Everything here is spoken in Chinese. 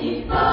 一二